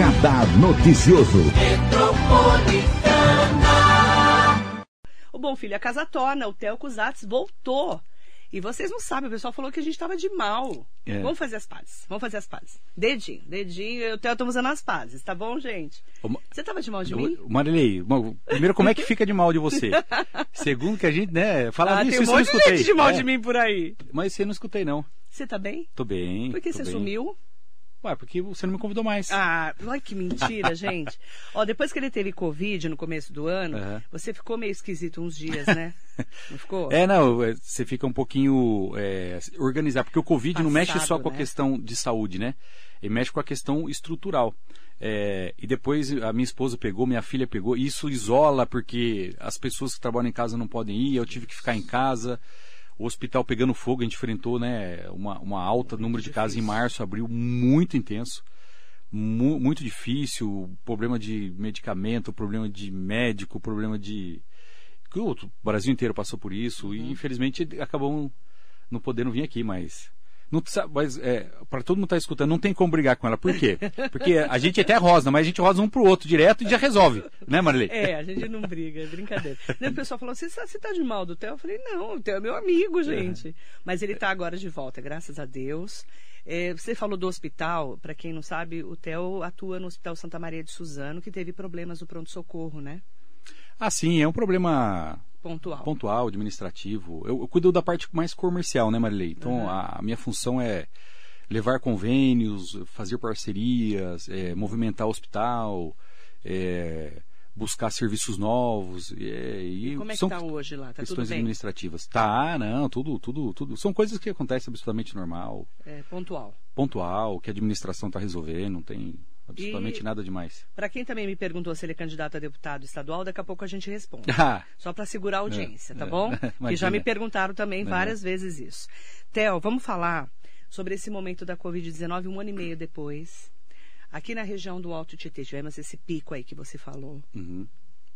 Radar Noticioso. O Bom Filho, a Casa Torna, o Theo Cusatz voltou. E vocês não sabem, o pessoal falou que a gente estava de mal. É. Vamos fazer as pazes, vamos fazer as pazes. Dedinho, dedinho, eu e o Theo estamos usando as pazes, tá bom, gente? Ô, Você estava de mal de mim? Marilei, bom, primeiro, como é que fica de mal de você? Segundo, que a gente, né, fala Ah, isso, tem um isso eu não monte de escutei. gente de mal É, de mim por aí. Mas você não escutei, não. Você tá bem? Tô bem. Por que você bem. sumiu? Ué, porque você não me convidou mais. Ah, ai que mentira, gente. Ó, depois que ele teve Covid no começo do ano, Aham. você ficou meio esquisito uns dias, né? Não ficou? É, não, é, você fica um pouquinho é, organizado, porque o Covid não mexe só Passado, com a né? questão de saúde, né? Ele mexe com a questão estrutural. É, e depois a minha esposa pegou, minha filha pegou, e isso isola porque as pessoas que trabalham em casa não podem ir, eu tive que ficar em casa. O hospital pegando fogo, a gente enfrentou né, uma, uma alta número de casos em março, abril muito intenso, mu- muito difícil, problema de medicamento, problema de médico, problema de o Brasil inteiro passou por isso e infelizmente acabou não podendo vir aqui, mas não sa- mas é, para todo mundo estar escutando, não tem como brigar com ela. Por quê? Porque a gente até rosa, mas a gente rosa um pro outro direto e já resolve, né, Marilei? É, a gente não briga, é brincadeira. Daí o pessoal falou: você, você tá de mal do Theo? Eu falei: não, o Theo é meu amigo, gente. Mas ele tá agora de volta, graças a Deus. É, você falou do hospital, para quem não sabe, o Theo atua no Hospital Santa Maria de Suzano, que teve problemas no pronto-socorro, né? Ah, sim, é um problema Pontual. pontual, administrativo. Eu, eu cuido da parte mais comercial, né, Marilei? Então, Uhum. a, a minha função é levar convênios, fazer parcerias, é, movimentar hospital, é, buscar serviços novos. é, e Como é que são tá hoje lá? Tá questões administrativas. Tá, não, tudo, tudo, tudo. São coisas que acontecem absolutamente normal, É, pontual. pontual, que a administração está resolvendo, não tem absolutamente E- nada demais. Para quem também me perguntou se ele é candidato a deputado estadual, daqui a pouco a gente responde. Ah, Só para segurar a audiência, tá é. bom? Que já me perguntaram também várias vezes isso. Theo, vamos falar sobre esse momento da Covid-19 um ano e meio depois. Aqui na região do Alto Tietê, tivemos esse pico aí que você falou, uhum.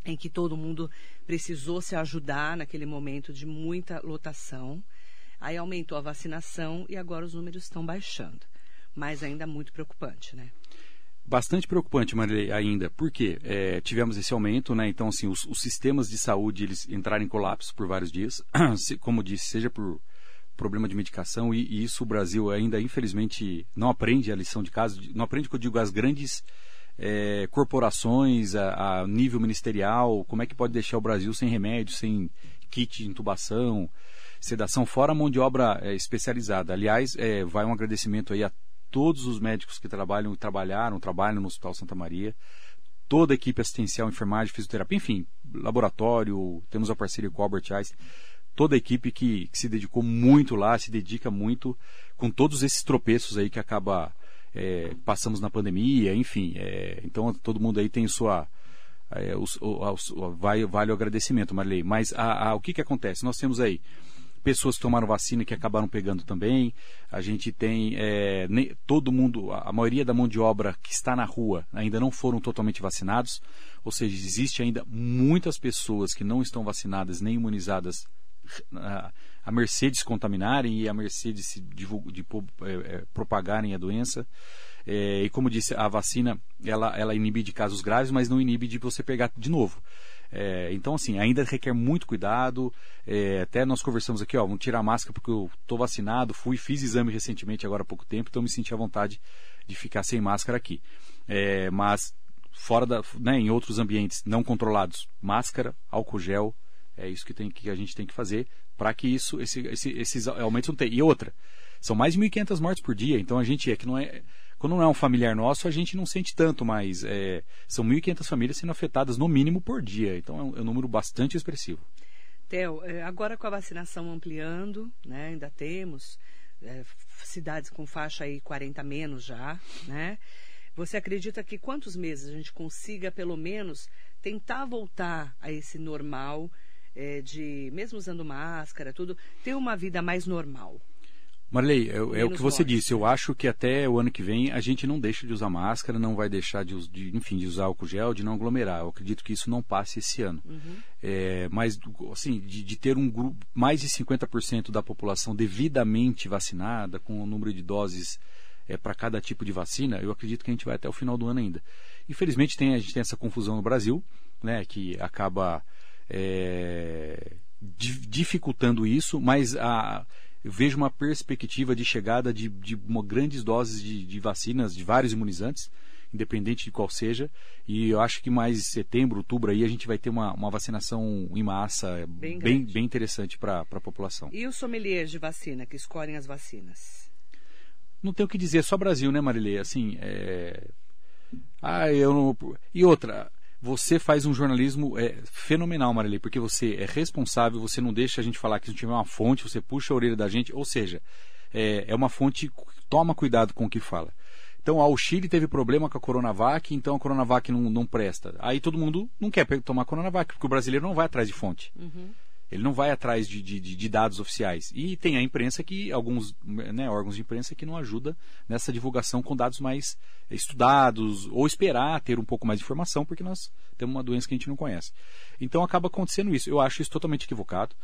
em que todo mundo precisou se ajudar naquele momento de muita lotação. Aí aumentou a vacinação e agora os números estão baixando. Mas ainda muito preocupante, né? Bastante preocupante, Marilei, ainda. Por quê? É, tivemos esse aumento, né? Então, assim, os, os sistemas de saúde, eles entraram em colapso por vários dias. Como disse, seja por problema de medicação, e, e isso o Brasil ainda, infelizmente, não aprende a lição de casa. Não aprende, que eu digo, as grandes é, corporações, a, a nível ministerial, como é que pode deixar o Brasil sem remédio, sem kit de intubação, sedação, fora a mão de obra é, especializada. Aliás, é, vai um agradecimento aí a todos os médicos que trabalham e trabalharam, trabalham no Hospital Santa Maria, toda a equipe assistencial, enfermagem, fisioterapia, enfim, laboratório, temos a parceria com o Albert Einstein, toda a equipe que, que se dedicou muito lá, se dedica muito com todos esses tropeços aí que acaba é, passamos na pandemia, enfim, é, então todo mundo aí tem sua é, os- os- o- vai, vale o agradecimento, Marley. Mas a- a- o que, que acontece? Nós temos aí pessoas que tomaram vacina que acabaram pegando também. A gente tem é, todo mundo, a maioria da mão de obra que está na rua ainda não foram totalmente vacinados. Ou seja, existe ainda muitas pessoas que não estão vacinadas nem imunizadas a, mercê de se contaminarem e a mercê de, se divul- de é, é, propagarem a doença. É, e como disse, a vacina ela, ela inibe de casos graves, mas não inibe de você pegar de novo. É, então, assim, ainda requer muito cuidado. É, até nós conversamos aqui, ó, vamos tirar a máscara porque eu estou vacinado, fui, fiz exame recentemente, agora há pouco tempo, então me senti à vontade de ficar sem máscara aqui. É, mas fora da, né, em outros ambientes não controlados, máscara, álcool gel, é isso que, tem, que a gente tem que fazer para que isso, esse, esse, esses aumentos não tenham. E outra, são mais de 1.500 mortes por dia, então a gente é que não é. Quando não é um familiar nosso, a gente não sente tanto, mas é, são 1.500 famílias sendo afetadas no mínimo por dia, então é um, é um número bastante expressivo. Theo, eh, agora com a vacinação ampliando, né, ainda temos f- cidades com faixa aí 40 menos já, né? Você acredita que quantos meses a gente consiga pelo menos tentar voltar a esse normal eh, de mesmo usando máscara, tudo, ter uma vida mais normal? Marley, é, é o que você disse. Eu acho que até o ano que vem a gente não deixa de usar máscara, não vai deixar de, de, enfim, de usar álcool gel, de não aglomerar. Eu acredito que isso não passe esse ano. É, mas, assim, de, de ter um grupo, mais de 50% da população devidamente vacinada, com o número de doses é, para cada tipo de vacina, eu acredito que a gente vai até o final do ano ainda. Infelizmente tem, a gente tem essa confusão no Brasil, né, que acaba é, dificultando isso, mas a, eu vejo uma perspectiva de chegada de, de uma, grandes doses de, de, vacinas, de vários imunizantes, independente de qual seja. E eu acho que mais setembro, outubro aí a gente vai ter uma, uma vacinação em massa bem, bem, bem interessante para a população. E os sommeliers de vacina que escolhem as vacinas? Não tem o que dizer, só Brasil, né, Marilê? Assim, é... Ah, eu não... E outra, você faz um jornalismo é, fenomenal, Marilei, porque você é responsável, você não deixa a gente falar que não tiver uma fonte, você puxa a orelha da gente, ou seja, é, é uma fonte, toma cuidado com o que fala. Então, ah, o Chile teve problema com a Coronavac, então a Coronavac não, não presta. Aí todo mundo não quer tomar Coronavac, porque o brasileiro não vai atrás de fonte. Uhum. Ele não vai atrás de, de, de, dados oficiais. E tem a imprensa que, alguns né, órgãos de imprensa que não ajudam nessa divulgação com dados mais estudados, ou esperar ter um pouco mais de informação, porque nós temos uma doença que a gente não conhece. Então acaba acontecendo isso. Eu acho isso totalmente equivocado.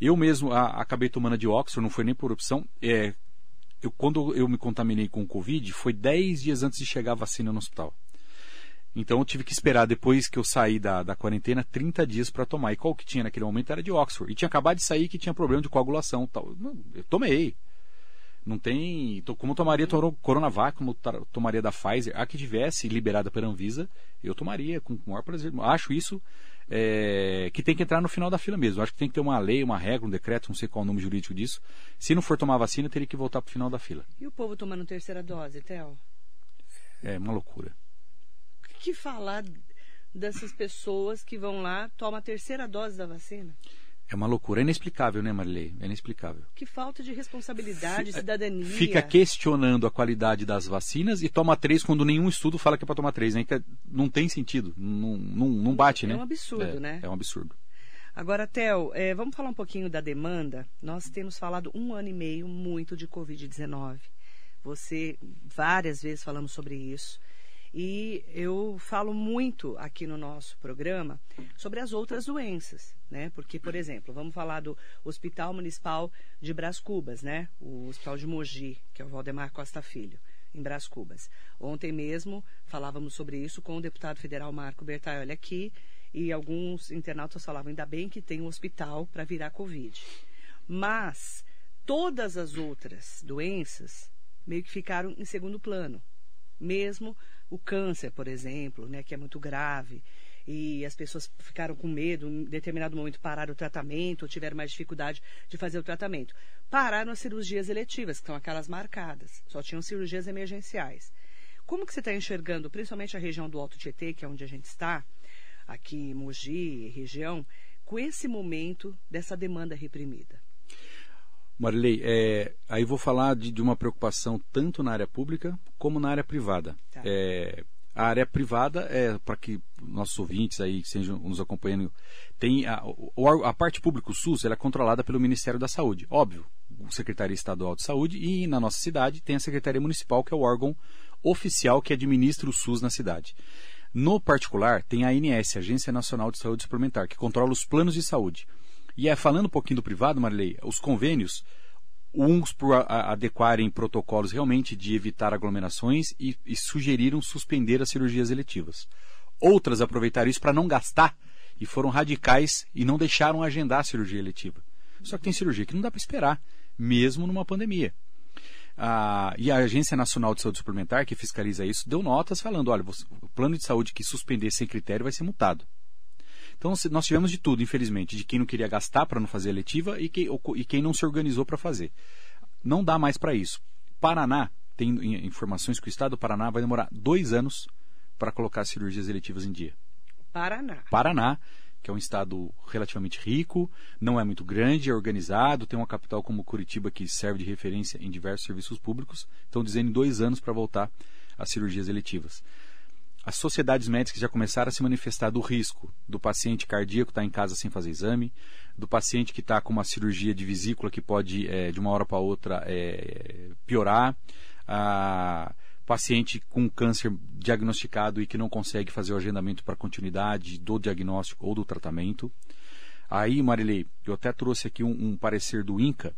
Eu mesmo a, acabei tomando a de Oxford, não foi nem por opção. É, eu, quando eu me contaminei com o Covid, foi 10 dias antes de chegar a vacina no hospital. Então eu tive que esperar, depois que eu saí da, da quarentena, 30 dias para tomar. E qual que tinha naquele momento era de Oxford. E tinha acabado de sair que tinha problema de coagulação. Tal. Eu tomei. Não tem. Como tomaria Coronavac, como tomaria da Pfizer, a que tivesse liberada pela Anvisa, eu tomaria com o maior prazer. Acho isso é, que tem que entrar no final da fila mesmo. Acho que tem que ter uma lei, uma regra, um decreto, não sei qual é o nome jurídico disso. Se não for tomar vacina, teria que voltar para o final da fila. E o povo tomando terceira dose, Theo? É uma loucura que falar dessas pessoas que vão lá, tomam a terceira dose da vacina? É uma loucura, é inexplicável, né, Marilei? É inexplicável. Que falta de responsabilidade, F cidadania. Fica questionando a qualidade das vacinas e toma três quando nenhum estudo fala que é para tomar três. Né? Não tem sentido, não, não, não bate, é né? É um absurdo, é, né? É um absurdo. Agora, Theo, é, vamos falar um pouquinho da demanda. Nós temos falado um ano e meio muito de Covid-19. Você, várias vezes falamos sobre isso. E eu falo muito aqui no nosso programa sobre as outras doenças, né? Porque, por exemplo, vamos falar do Hospital Municipal de Brás Cubas, né? O Hospital de Mogi, que é o Valdemar Costa Filho, em Brás Cubas. Ontem mesmo falávamos sobre isso com o deputado federal Marco Bertaioli aqui e alguns internautas falavam, ainda bem que tem um hospital para virar Covid. Mas todas as outras doenças meio que ficaram em segundo plano. Mesmo o câncer, por exemplo, né, que é muito grave, e as pessoas ficaram com medo, em determinado momento pararam o tratamento, ou tiveram mais dificuldade de fazer o tratamento. Pararam as cirurgias eletivas, que são aquelas marcadas, só tinham cirurgias emergenciais. Como que você está enxergando, principalmente a região do Alto Tietê, que é onde a gente está, aqui em Mogi, região, com esse momento dessa demanda reprimida? Marilei, é, aí vou falar de, de, uma preocupação tanto na área pública como na área privada. Tá. É, a área privada é para que nossos ouvintes aí que estejam nos acompanhando tem a, a parte pública, o SUS, ela é controlada pelo Ministério da Saúde, óbvio, o Secretaria Estadual de Saúde e na nossa cidade tem a Secretaria Municipal que é o órgão oficial que administra o SUS na cidade. No particular tem a ANS, Agência Nacional de Saúde Suplementar, que controla os planos de saúde. E é, falando um pouquinho do privado, Marilei, os convênios, uns por adequarem protocolos realmente de evitar aglomerações e, e sugeriram suspender as cirurgias eletivas. Outras aproveitaram isso para não gastar e foram radicais e não deixaram agendar a cirurgia eletiva. Só que tem cirurgia que não dá para esperar, mesmo numa pandemia. Ah, e a Agência Nacional de Saúde Suplementar, que fiscaliza isso, deu notas falando: olha, o plano de saúde que suspender sem critério vai ser multado. Então nós tivemos de tudo, infelizmente, de quem não queria gastar para não fazer a letiva e, que, e quem não se organizou para fazer. Não dá mais para isso. Paraná tem informações que o Estado do Paraná vai demorar dois anos para colocar cirurgias eletivas em dia. Paraná. Paraná, que é um estado relativamente rico, não é muito grande, é organizado, tem uma capital como Curitiba que serve de referência em diversos serviços públicos. Estão dizendo em dois anos para voltar às cirurgias eletivas as sociedades médicas já começaram a se manifestar do risco do paciente cardíaco estar tá em casa sem fazer exame, do paciente que está com uma cirurgia de vesícula que pode, é, de uma hora para outra, é, piorar, a paciente com câncer diagnosticado e que não consegue fazer o agendamento para continuidade do diagnóstico ou do tratamento. Aí, Marilei, eu até trouxe aqui um, um parecer do INCA,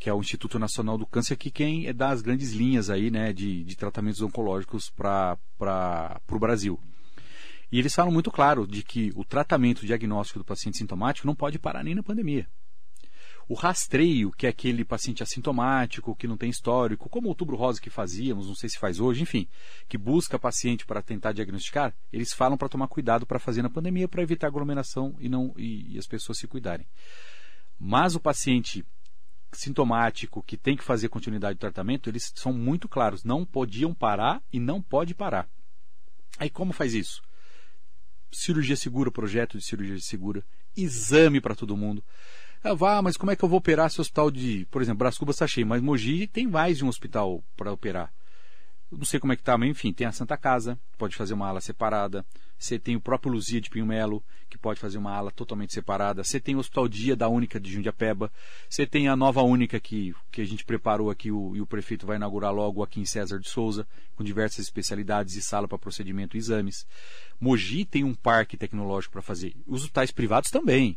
que é o Instituto Nacional do Câncer, que quem é das grandes linhas aí, né, de, de tratamentos oncológicos para o Brasil. E eles falam muito claro de que o tratamento diagnóstico do paciente sintomático não pode parar nem na pandemia. O rastreio, que é aquele paciente assintomático, que não tem histórico, como o outubro rosa que fazíamos, não sei se faz hoje, enfim, que busca paciente para tentar diagnosticar, eles falam para tomar cuidado para fazer na pandemia, para evitar aglomeração e, não, e, e as pessoas se cuidarem. Mas o paciente sintomático que tem que fazer continuidade do tratamento, eles são muito claros, não podiam parar e não pode parar. Aí como faz isso? Cirurgia segura, projeto de cirurgia segura, exame para todo mundo. Ah, vá, mas como é que eu vou operar se o hospital de, por exemplo, Brás Cubas está cheio, mas Mogi tem mais de um hospital para operar. Não sei como é que está, mas enfim, tem a Santa Casa, pode fazer uma ala separada. Você tem o próprio Luzia de Pinho Melo, pode fazer uma ala totalmente separada. Você tem o Hospital Dia da Única de Jundiapeba. Você tem a nova Única que, que a gente preparou aqui o, e o prefeito vai inaugurar logo aqui em César de Souza, com diversas especialidades e sala para procedimento e exames. Mogi tem um parque tecnológico para fazer. Os hospitais privados também.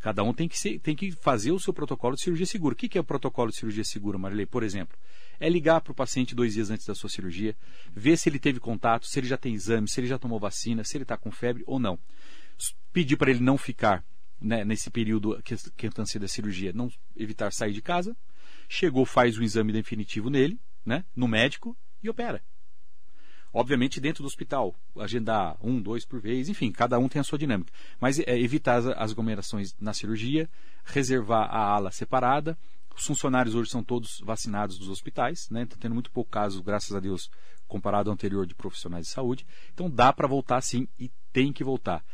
Cada um tem que, ser, tem que fazer o seu protocolo de cirurgia segura. O que, que é o protocolo de cirurgia segura, Marilei? Por exemplo, é ligar para o paciente dois dias antes da sua cirurgia, ver se ele teve contato, se ele já tem exame, se ele já tomou vacina, se ele está com febre ou não. Pedir para ele não ficar né, nesse período que, que antecede a cirurgia, não evitar sair de casa. Chegou, faz o exame definitivo nele, né, no médico e opera. Obviamente dentro do hospital, agendar um, dois por vez, enfim, cada um tem a sua dinâmica. Mas é, evitar as, as aglomerações na cirurgia, reservar a ala separada, os funcionários hoje são todos vacinados dos hospitais, né? Está tendo muito pouco caso, graças a Deus, comparado ao anterior de profissionais de saúde. Então dá para voltar sim e tem que voltar.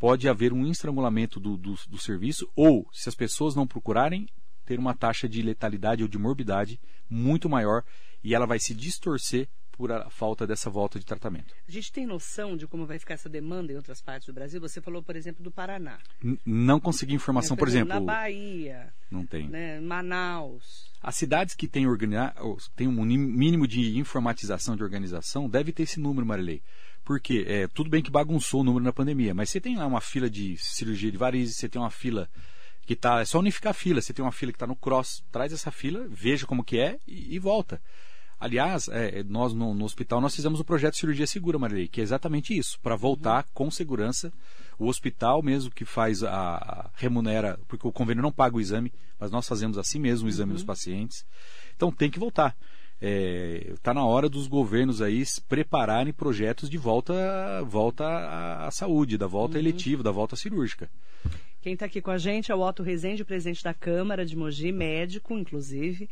Pode haver um estrangulamento do, do, do serviço ou, se as pessoas não procurarem, ter uma taxa de letalidade ou de morbidade muito maior e ela vai se distorcer por a falta dessa volta de tratamento. A gente tem noção de como vai ficar essa demanda em outras partes do Brasil? Você falou, por exemplo, do Paraná. N não consegui informação, por exemplo. Na Bahia. Não tem. Né, Manaus. As cidades que têm, têm um mínimo de informatização de organização deve ter esse número, Marilei. Porque é, tudo bem que bagunçou o número na pandemia, mas você tem lá uma fila de cirurgia de varizes, você tem uma fila que está. É só unificar a fila. Você tem uma fila que está no cross, traz essa fila, veja como que é e, e volta. Aliás, é, é, nós no, no, hospital nós fizemos o projeto Cirurgia Segura, Marilei, que é exatamente isso, para voltar uhum. com segurança. O hospital mesmo que faz a, a, remunera, porque o convênio não paga o exame, mas nós fazemos assim mesmo o exame uhum. dos pacientes. Então tem que voltar. Está é, tá na hora dos governos aí prepararem projetos de volta, volta à, à saúde, da volta uhum. eletiva, da volta cirúrgica. Quem está aqui com a gente é o Otto Rezende, presidente da Câmara de Mogi, médico, inclusive.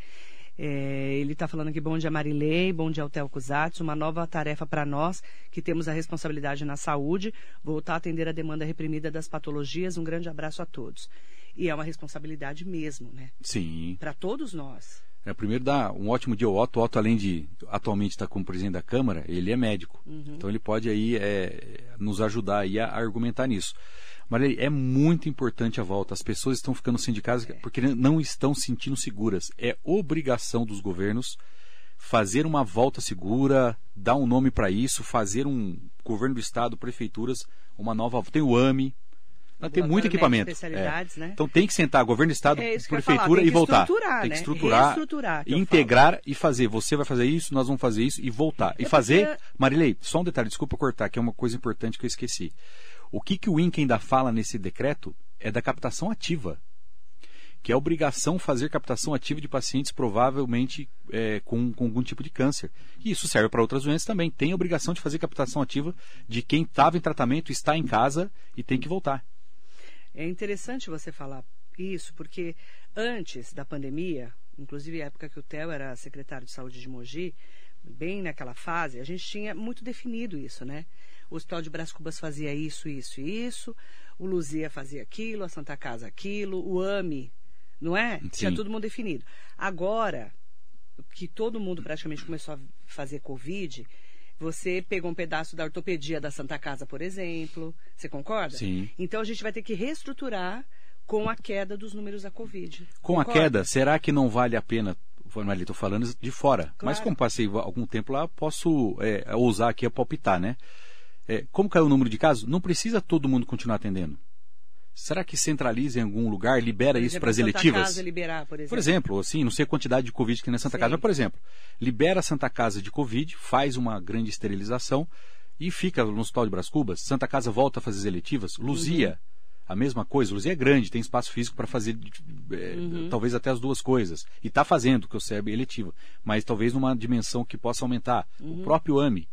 É, ele está falando aqui, bom dia Marilei, bom dia Altel Cusatz, uma nova tarefa para nós que temos a responsabilidade na saúde, voltar a atender a demanda reprimida das patologias. Um grande abraço a todos. E é uma responsabilidade mesmo, né? Sim. Para todos nós. É, primeiro dá um ótimo dia ao Otto. O Otto, além de atualmente estar como presidente da Câmara, ele é médico. Uhum. Então ele pode aí é, nos ajudar aí a argumentar nisso. Maria, é muito importante a volta. As pessoas estão ficando sem de casa porque não estão sentindo seguras. É obrigação dos governos fazer uma volta segura, dar um nome para isso, fazer um governo do estado, prefeituras, uma nova. Tem o AMI. Tem muito equipamento. É. Né? Então tem que sentar governo, estado, é prefeitura e voltar. Tem que né? estruturar, integrar e fazer. Você vai fazer isso, nós vamos fazer isso e voltar. E fazer. Marilei, só um detalhe, desculpa cortar, que é uma coisa importante que eu esqueci. O que, que o INCA ainda fala nesse decreto é da captação ativa, que é a obrigação fazer captação ativa de pacientes provavelmente é, com, com, algum tipo de câncer. E isso serve para outras doenças também. Tem a obrigação de fazer captação ativa de quem estava em tratamento, está em casa e tem que voltar. É interessante você falar isso, porque antes da pandemia, inclusive a época que o Theo era secretário de saúde de Mogi, bem naquela fase, a gente tinha muito definido isso, né? o Hospital de Brás Cubas fazia isso, isso e isso, o Luzia fazia aquilo, a Santa Casa aquilo, o AMI, não é? Sim. Tinha tudo mundo definido. Agora, que todo mundo praticamente começou a fazer Covid, você pegou um pedaço da ortopedia da Santa Casa, por exemplo. Você concorda? Sim. Então a gente vai ter que reestruturar com a queda dos números da Covid. Com concorda? a queda, será que não vale a pena estou falando de fora. Claro. Mas como passei algum tempo lá, posso é, ousar aqui a palpitar, né? É, como caiu o número de casos, não precisa todo mundo continuar atendendo. Será que centraliza em algum lugar, libera Por isso exemplo, para as Santa eletivas? Casa liberar, por exemplo. Por exemplo, assim, não sei a quantidade de Covid que na Santa Sim. Casa, mas, por exemplo, libera a Santa Casa de Covid, faz uma grande esterilização e fica no Hospital de Brás Cubas. Santa Casa volta a fazer as eletivas. Luzia, a mesma coisa. Luzia é grande, tem espaço físico para fazer é, talvez até as duas coisas. E está fazendo, que eu sei, é eletiva. Mas talvez numa dimensão que possa aumentar. O próprio AMI.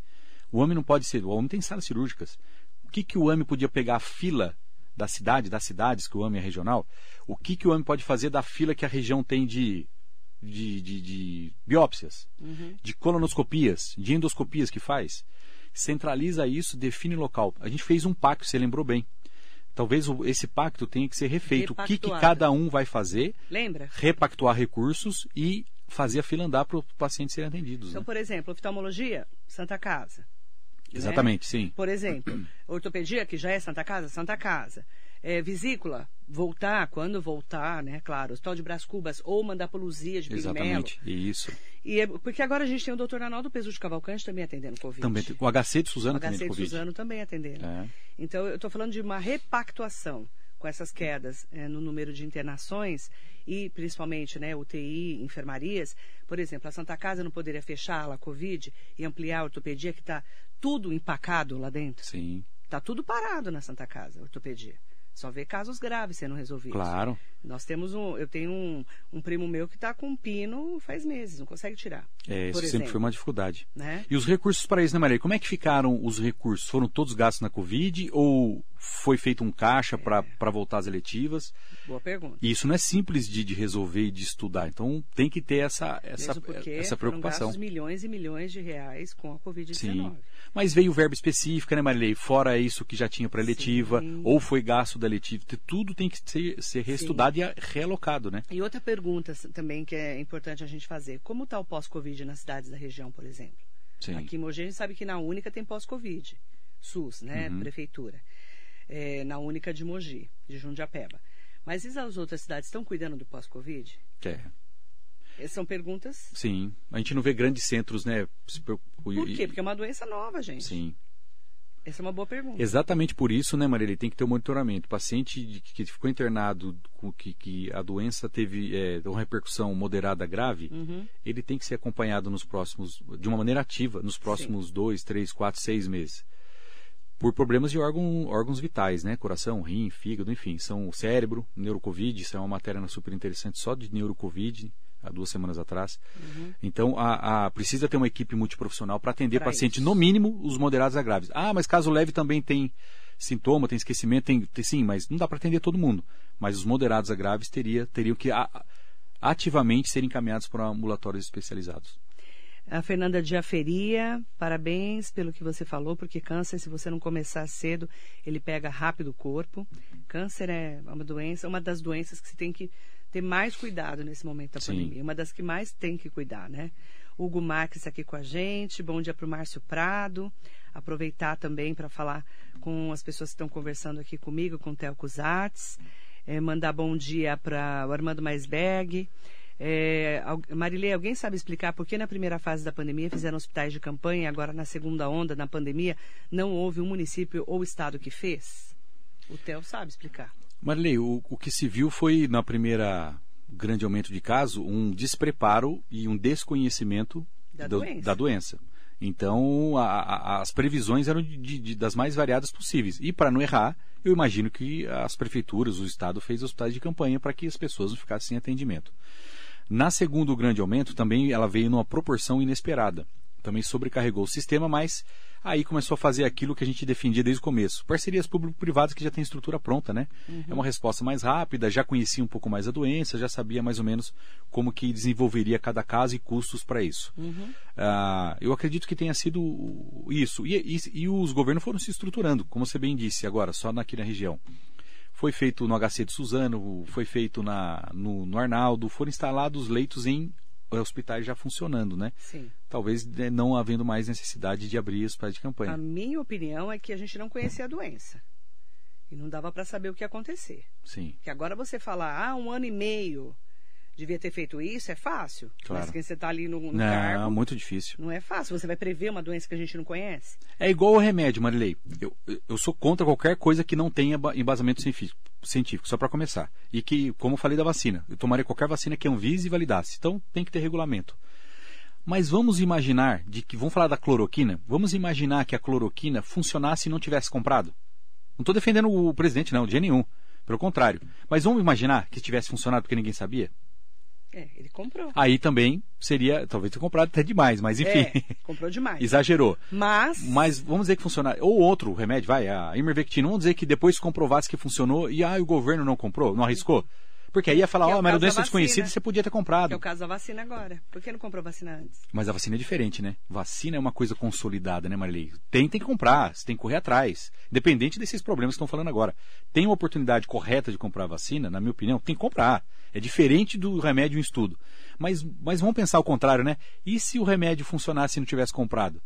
O AMI não pode ser. O AMI tem salas cirúrgicas. O que, que o AMI podia pegar a fila da cidade, das cidades, que o AMI é regional? O que, que o AMI pode fazer da fila que a região tem de, de, de, de biópsias, de colonoscopias, de endoscopias que faz? Centraliza isso, define local. A gente fez um pacto, você lembrou bem. Talvez esse pacto tenha que ser refeito. O que, que cada um vai fazer? Lembra? Repactuar recursos e fazer a fila andar para os pacientes serem atendidos. Então, né? por exemplo, oftalmologia, Santa Casa. Né? Exatamente, sim. Por exemplo, ortopedia, que já é Santa Casa, Santa Casa. É, vesícula, voltar, quando voltar, né? Claro, Hospital de Brás Cubas ou mandar para Luzia de Pigmelo. Exatamente, isso. E é- porque agora a gente tem o doutor Arnaldo Peso de Cavalcante também atendendo Covid. Também, o HC de o Suzano também HC de Covid. Suzano também atendendo. É. Então, eu estou falando de uma repactuação com essas quedas eh, no número de internações e, principalmente, né, UTI, enfermarias. Por exemplo, a Santa Casa não poderia fechar a Covid e ampliar a ortopedia, que está tudo empacado lá dentro. Sim, Está tudo parado na Santa Casa, ortopedia. Só vê casos graves sendo resolvidos. claro. Nós temos um, eu tenho um, um primo meu que está com um pino faz meses, não consegue tirar. É, isso por sempre exemplo, foi uma dificuldade. Né? E os recursos para isso, né, Maria? Como é que ficaram os recursos? Foram todos gastos na Covid ou foi feito um caixa para voltar às eletivas? Boa pergunta. E isso não é simples de, de resolver e de estudar. Então tem que ter essa, essa, essa foram preocupação. gastos milhões e milhões de reais com a Covid-19. Sim. Mas veio verba específica, né, Marilei? Fora isso que já tinha para eletiva, Sim. ou foi gasto da eletiva. Tudo tem que ser, ser reestudado e realocado, né? E outra pergunta também que é importante a gente fazer. Como está o pós-Covid nas cidades da região, por exemplo? Sim. Aqui em Mogi a gente sabe que na Única tem pós-Covid. SUS, né? Uhum. Prefeitura. É, na Única de Mogi, de Jundiapeba. Mas e as outras cidades estão cuidando do pós-Covid? É. Essas São perguntas. Sim. A gente não vê grandes centros, né? Preocup- Por quê? Porque é uma doença nova, gente. Sim. Essa é uma boa pergunta. Exatamente por isso, né, Maria? Ele tem que ter um monitoramento. O paciente que ficou internado, que, que a doença teve é, uma repercussão moderada grave, Uhum. ele tem que ser acompanhado nos próximos, de uma maneira ativa, nos próximos dois, três, quatro, seis meses. Por problemas de órgão, órgãos vitais, né? Coração, rim, fígado, enfim. São o cérebro, neurocovid, isso é uma matéria super interessante só de neurocovid, há duas semanas atrás. Então, a, a- precisa ter uma equipe multiprofissional para atender Pra pacientes, isso. no mínimo, os moderados a graves. Ah, mas caso leve também tem sintoma, tem esquecimento, tem, tem- sim, mas não dá para atender todo mundo. Mas os moderados a graves teria, teriam que a- ativamente ser encaminhados para ambulatórios especializados. A Fernanda Diaferia, parabéns pelo que você falou, porque câncer, se você não começar cedo, ele pega rápido o corpo. Câncer é uma doença, uma das doenças que se tem que ter mais cuidado nesse momento da Sim. pandemia. Uma das que mais tem que cuidar, né? Hugo Marques aqui com a gente. Bom dia para o Márcio Prado. Aproveitar também para falar com as pessoas que estão conversando aqui comigo, com o Telco Zartes. Eh, mandar bom dia para o Armando Maisberg. É, alguém sabe explicar por que na primeira fase da pandemia fizeram hospitais de campanha e agora na segunda onda, na pandemia, não houve um município ou estado que fez? O Theo sabe explicar. Marilei, o, o que se viu foi, na primeira grande aumento de caso, um despreparo e um desconhecimento Da do- doença. da doença. Então, a- a- as previsões eram de- de- das mais variadas possíveis. E, para não errar, eu imagino que as prefeituras, o Estado, fez hospitais de campanha para que as pessoas não ficassem sem atendimento. Na segundo grande aumento, também ela veio numa proporção inesperada. Também sobrecarregou o sistema, mas aí começou a fazer aquilo que a gente defendia desde o começo. Parcerias público-privadas que já tem estrutura pronta, né? É uma resposta mais rápida, já conhecia um pouco mais a doença, já sabia mais ou menos como que desenvolveria cada caso e custos para isso. Ah, eu acredito que tenha sido isso. E, e- e os governos foram se estruturando, como você bem disse agora, só aqui na região. Foi feito no HC de Suzano, foi feito na, no, no Arnaldo, foram instalados leitos em hospitais já funcionando, né? Sim. Talvez né, não havendo mais necessidade de abrir hospitais de A campanha. minha opinião é que a gente não conhecia a doença. E não dava para saber o que ia acontecer. Sim. Que agora você fala, ah, um ano e meio devia ter feito isso, é fácil. Claro. Mas quem você está ali no, no Não, cargo, muito difícil. não é fácil. Você vai prever uma doença que a gente não conhece? É igual o remédio, Marilei. Eu, eu sou contra qualquer coisa que não tenha ba- embasamento científico, científico só para começar. E que, como eu falei da vacina, eu tomaria qualquer vacina que a Anvisa e validasse. Então tem que ter regulamento. Mas vamos imaginar de que vamos falar da cloroquina. Vamos imaginar que a cloroquina funcionasse e não tivesse comprado. Não estou defendendo o presidente não, de nenhum. Pelo contrário. Mas vamos imaginar que tivesse funcionado porque ninguém sabia. É, ele comprou. Aí também seria, talvez ter comprado até demais, mas enfim, É, comprou demais. exagerou. Mas, Mas vamos dizer que funcionar. Ou outro remédio, vai, a ivermectina. Vamos dizer que depois comprovasse que funcionou e ah, o governo não comprou, não arriscou. Porque aí ia falar, Que é ó, o mas era doença desconhecida, você podia ter que comprado. é o caso da vacina agora. Por que não comprou vacina antes? Mas a vacina é diferente, né? Vacina é uma coisa consolidada, né, Marilei? Tem, tem que comprar, você tem que correr atrás. Independente desses problemas que estão falando agora. Tem uma oportunidade correta de comprar a vacina, na minha opinião, tem que comprar. É diferente do remédio em estudo. Mas, mas vamos pensar o contrário, né? E se o remédio funcionasse e não tivesse comprado?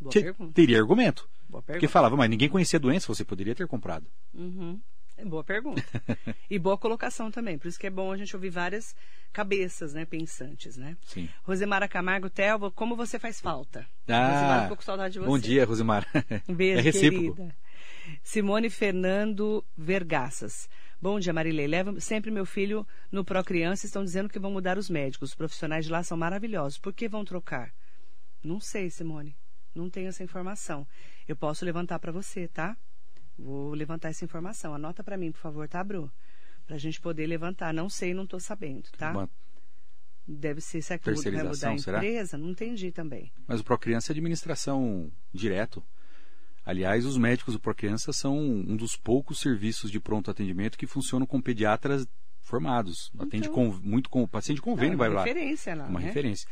Boa Te- pergunta. teria argumento. Boa Porque falava, mas ninguém conhecia a doença, você poderia ter comprado. Uhum. É boa pergunta. e boa colocação também. Por isso que é bom a gente ouvir várias cabeças, né, pensantes, né? Sim. Rosemara Camargo, Telva, como você faz falta? Ah, Rosemara, tô com saudade de você. Bom dia, Rosemar. Um beijo, é recíproco. querida. Simone Fernando Vergaças. Bom dia, Marilei. Leva sempre meu filho no Procriança. Estão dizendo que vão mudar os médicos. Os profissionais de lá são maravilhosos. Por que vão trocar? Não sei, Simone. Não tenho essa informação. Eu posso levantar para você, tá? Vou levantar essa informação. Anota para mim, por favor, tá, Bru? Pra gente poder levantar. Não sei, não tô sabendo, tá? Uma- Deve ser, será que vai mudar a Terceirização, será? empresa? Não entendi também. Mas o Procriança é administração direto. Aliás, os médicos do Procriança são um dos poucos serviços de pronto atendimento que funcionam com pediatras formados. Atende Então. com, muito com paciente de convênio Ah, vai uma lá. referência lá, uma né? referência.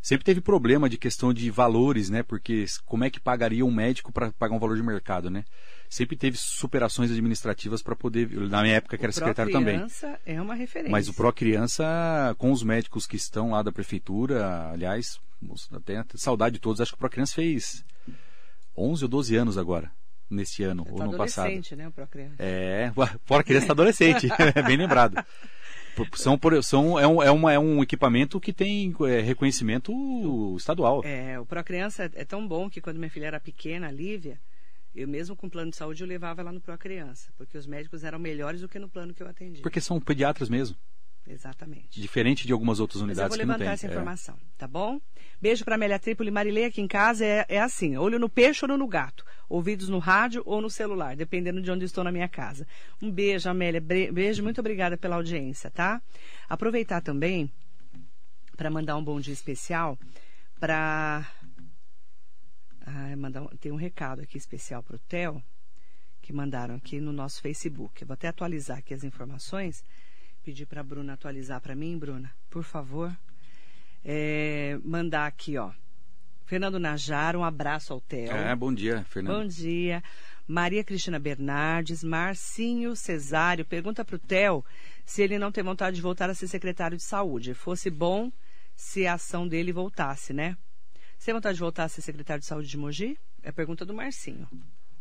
Sempre teve problema de questão de valores, né? Porque como é que pagaria um médico para pagar um valor de mercado, né? Sempre teve superações administrativas para poder. Na minha época, que era secretário também. Criança é uma referência. Mas o Pro Criança, com os médicos que estão lá da prefeitura, aliás, até saudade de todos, acho que o Pro Criança fez 11 ou 12 anos agora, nesse ano, Tá ou no passado. né, o Procriança. É, Pro Criança está adolescente, bem lembrado. São, são, é, um, é, uma, é um equipamento que tem é, reconhecimento estadual. É, o Procriança é tão bom que quando minha filha era pequena, a Lívia, eu mesmo com plano de saúde eu levava ela no Procriança, porque os médicos eram melhores do que no plano que eu atendi. Porque são pediatras mesmo, Exatamente. diferente de algumas outras eu unidades vou que não levantar tem. essa É. informação, tá bom? Beijo pra Amélia Trípoli. Marilei aqui em casa é, é assim, olho no peixe ou no gato. Ouvidos no rádio ou no celular, dependendo de onde estou na minha casa. Um beijo, Amélia. Beijo, muito obrigada pela audiência, tá? Aproveitar também para mandar um bom dia especial para... Ah, mandar um- tem um recado aqui especial para o Theo, que mandaram aqui no nosso Facebook. Eu vou até atualizar aqui as informações. Pedir para a Bruna atualizar para mim, Bruna, por favor. É, mandar aqui, ó. Fernando Najar, um abraço ao Theo. É, bom dia, Fernando. Bom dia. Maria Cristina Bernardes, Marcinho Cesário, pergunta para o Theo se ele não tem vontade de voltar a ser secretário de saúde. Fosse bom se a ação dele voltasse, né? Você tem vontade de voltar a ser secretário de saúde de Mogi? É a pergunta do Marcinho.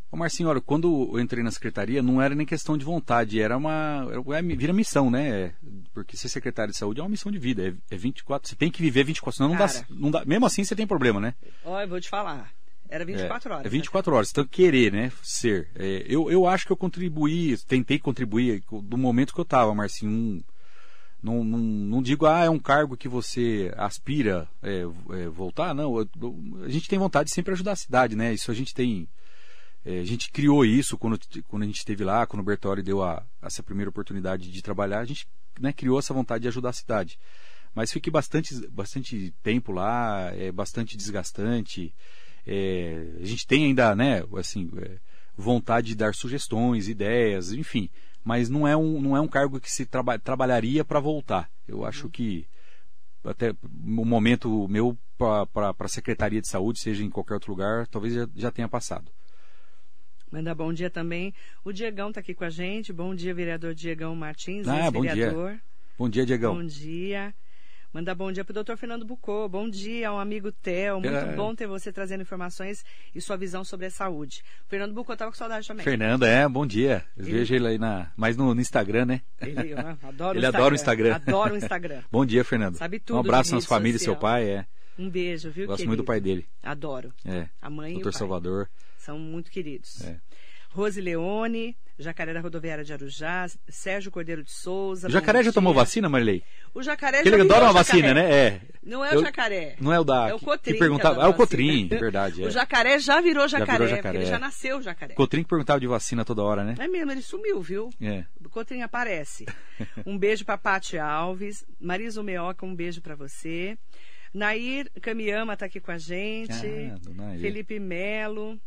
Ô Marcinho, olha, quando eu entrei na secretaria, não era nem questão de vontade, era uma. era- vira missão, né? Porque ser secretário de saúde é uma missão de vida. É, é 24. Você tem que viver 24, senão não dá, Cara. não dá. Mesmo assim, você tem problema, né? Ó, eu vou te falar. Era 24 é, horas. É né? 24 horas. Você tem que querer, né? Ser. É, eu, eu acho que eu contribuí, tentei contribuir do momento que eu estava, Marcinho. Um, não, não, não digo, ah, é um cargo que você aspira é, é, voltar, não. Eu- eu- a gente tem vontade de sempre ajudar a cidade, né? Isso a gente tem. É, a gente criou isso quando, quando a gente esteve lá, quando o Bertoli deu a, essa primeira oportunidade de trabalhar, a gente né, criou essa vontade de ajudar a cidade. Mas fiquei bastante, bastante tempo lá, é bastante desgastante. É, a gente tem ainda, né, assim, é, vontade de dar sugestões, ideias, enfim. Mas não é um, não é um cargo que se traba, trabalharia para voltar. Eu acho que até o momento meu para a Secretaria de Saúde, seja em qualquer outro lugar, talvez já, já tenha passado. Manda bom dia também. O Diegão está aqui com a gente. Bom dia, vereador Diegão Martins, Ah, bom dia. Bom dia, Diegão. Bom dia. Manda bom dia pro doutor Fernando Bucô. Bom dia, um amigo Theo. Muito É. bom ter você trazendo informações e sua visão sobre a saúde. O Fernando Bucô tava com saudade também. Fernanda, é, bom dia. Eu Ele- vejo ele aí na, mais no, no Instagram, né? Ele adora Ele o adora o Instagram. Adora o Instagram. Bom dia, Fernando. Sabe tudo Um abraço de na rede sua família e seu social. pai, é. Um beijo, viu, Gosto querido? muito do pai dele. Adoro. É. A mãe o Doutor pai. São muito queridos. É. Rose Leone, Jacaré da Rodoviária de Arujá, Sérgio Cordeiro de Souza. O jacaré já tomou vacina, Marilei? O jacaré Porque já ele virou adora uma vacina, né? É. Não é Eu- o jacaré. Não é o da. É o Cotrim. Que perguntava. Ah, o Cotrim, vacina. verdade. É. O jacaré já virou Já jacaré, virou porque jacaré. ele já nasceu jacaré. Cotrim que perguntava de vacina toda hora, né? É mesmo, ele sumiu, viu? É. O Cotrim aparece. Um beijo pra Paty Alves. Marisa Meoca, um beijo pra você. Nair Camiyama tá aqui com a gente. Ah. Felipe Melo.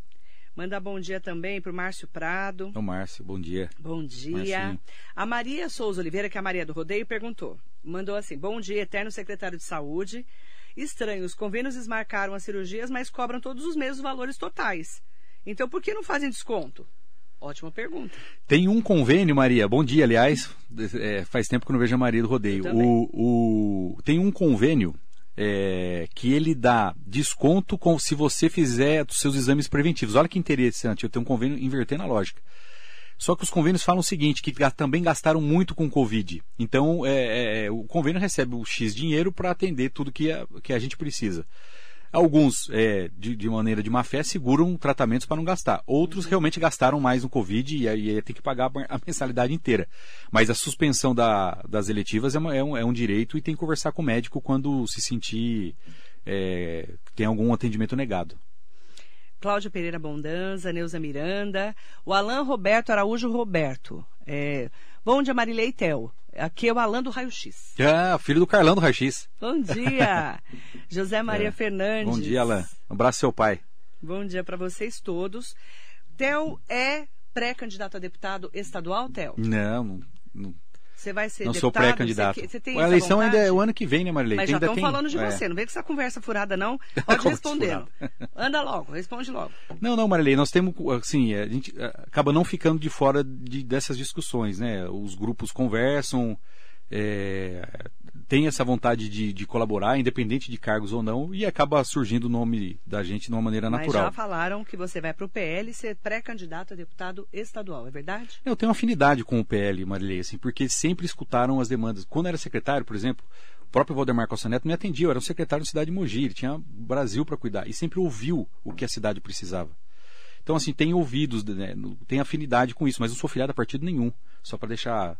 Manda bom dia também pro Márcio Prado. Ô, Márcio, bom dia. Bom dia. Marcinho. A Maria Souza Oliveira, que é a Maria do Rodeio, perguntou. Mandou assim: Bom dia, eterno secretário de saúde. Estranho, os convênios desmarcaram as cirurgias, mas cobram todos os mesmos valores totais. Então, por que não fazem desconto? Ótima pergunta. Tem um convênio, Maria. Bom dia, aliás. É, faz tempo que eu não vejo a Maria do Rodeio. O, o- tem um convênio é, que ele dá desconto com, se você fizer os seus exames preventivos. Olha que interessante. Eu tenho um convênio invertendo a lógica. Só que os convênios falam o seguinte, que também gastaram muito com o Covid. Então, é, é, o convênio recebe o X dinheiro para atender tudo que a, que a gente precisa. Alguns, é, de, de maneira de má fé, seguram tratamentos para não gastar. Outros realmente gastaram mais no Covid e aí tem que pagar a mensalidade inteira. Mas a suspensão da- das eletivas é, uma- é um, é um direito e tem que conversar com o médico quando se sentir é, que tem algum atendimento negado. Cláudia Pereira Bondanza, Neuza Miranda, o Alan Roberto Araújo Roberto. É, bom dia, Marilei Tel. Aqui é o Alan do Raio X. Ah, filho do Carlão do Raix. Bom dia. José Maria É. Fernandes. Bom dia, Alan. Um abraço seu pai. Bom dia para vocês todos. Tel é pré-candidato a deputado estadual, Tel? Não, não, não, Você vai ser não sou deputado? pré-candidato. Você tem A eleição ainda é vontade? o ano que vem, né, Marilei? Mas já estão tem- falando de é. você. Não vem com essa conversa furada, não. Pode furada. Anda logo, responde logo. Não, não, Marilei, nós temos, assim, a gente eh, acaba não ficando de fora de- dessas discussões, né? Os grupos conversam, eh, tem essa vontade de, de colaborar, independente de cargos ou não, e acaba surgindo o nome da gente de uma maneira Mas natural. já falaram que você vai para o PL ser pré-candidato a deputado estadual, é verdade? Eu tenho afinidade com o PL, Marilei, assim, porque sempre escutaram as demandas. Quando era secretário, por exemplo, o próprio Valdemar Costa Neto me atendia, eu era um secretário da cidade de Mogi, ele tinha Brasil para cuidar, e sempre ouviu o que a cidade precisava. Então, assim, tem ouvidos, né, tem afinidade com isso, mas não sou filiado a partido nenhum. Só para deixar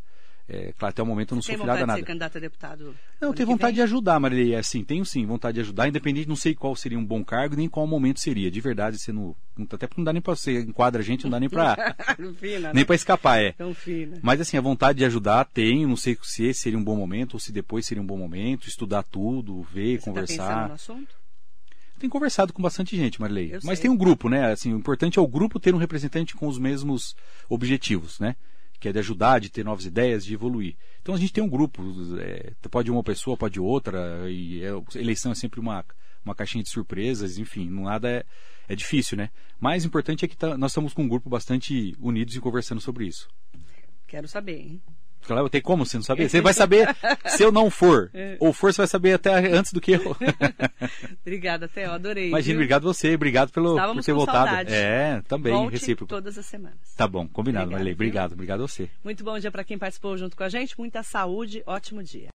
é, claro, até o momento eu não sou filiado a nada. candidato a deputado? Não, tenho vontade de ajudar, Marilei. É assim, tenho sim vontade de ajudar, independente, não sei qual seria um bom cargo, nem qual momento seria. De verdade, sendo. Até porque não dá nem pra você enquadra a gente, não dá nem pra, fina, nem né? pra escapar, é. Tão fina. Mas assim, a vontade de ajudar tenho, não sei se esse seria um bom momento ou se depois seria um bom momento, estudar tudo, ver, Você tá conversar. no assunto? Tem conversado com bastante gente, Marilei. Eu Mas sei. tem um grupo, né? Assim, o importante é o grupo ter um representante com os mesmos objetivos, né? Que é de ajudar, de ter novas ideias, de evoluir. Então a gente tem um grupo, é, pode uma pessoa, pode outra, e é- eleição é sempre uma, uma caixinha de surpresas, enfim, nada é, é difícil, né? Mais importante é que tá- nós estamos com um grupo bastante unidos e conversando sobre isso. Quero saber, hein? Claro, tem como você não saber? Você vai saber se eu não for. É. Ou for, você vai saber até antes do que eu. Obrigada, Theo. Adorei. Imagina, viu? obrigado você, obrigado pelo, por ter voltado. saudade. É, também, Volte recíproco. todas as semanas. Tá bom, combinado, Marilei. Obrigado, obrigado a você. Muito bom dia para quem participou junto com a gente. Muita saúde. Ótimo dia.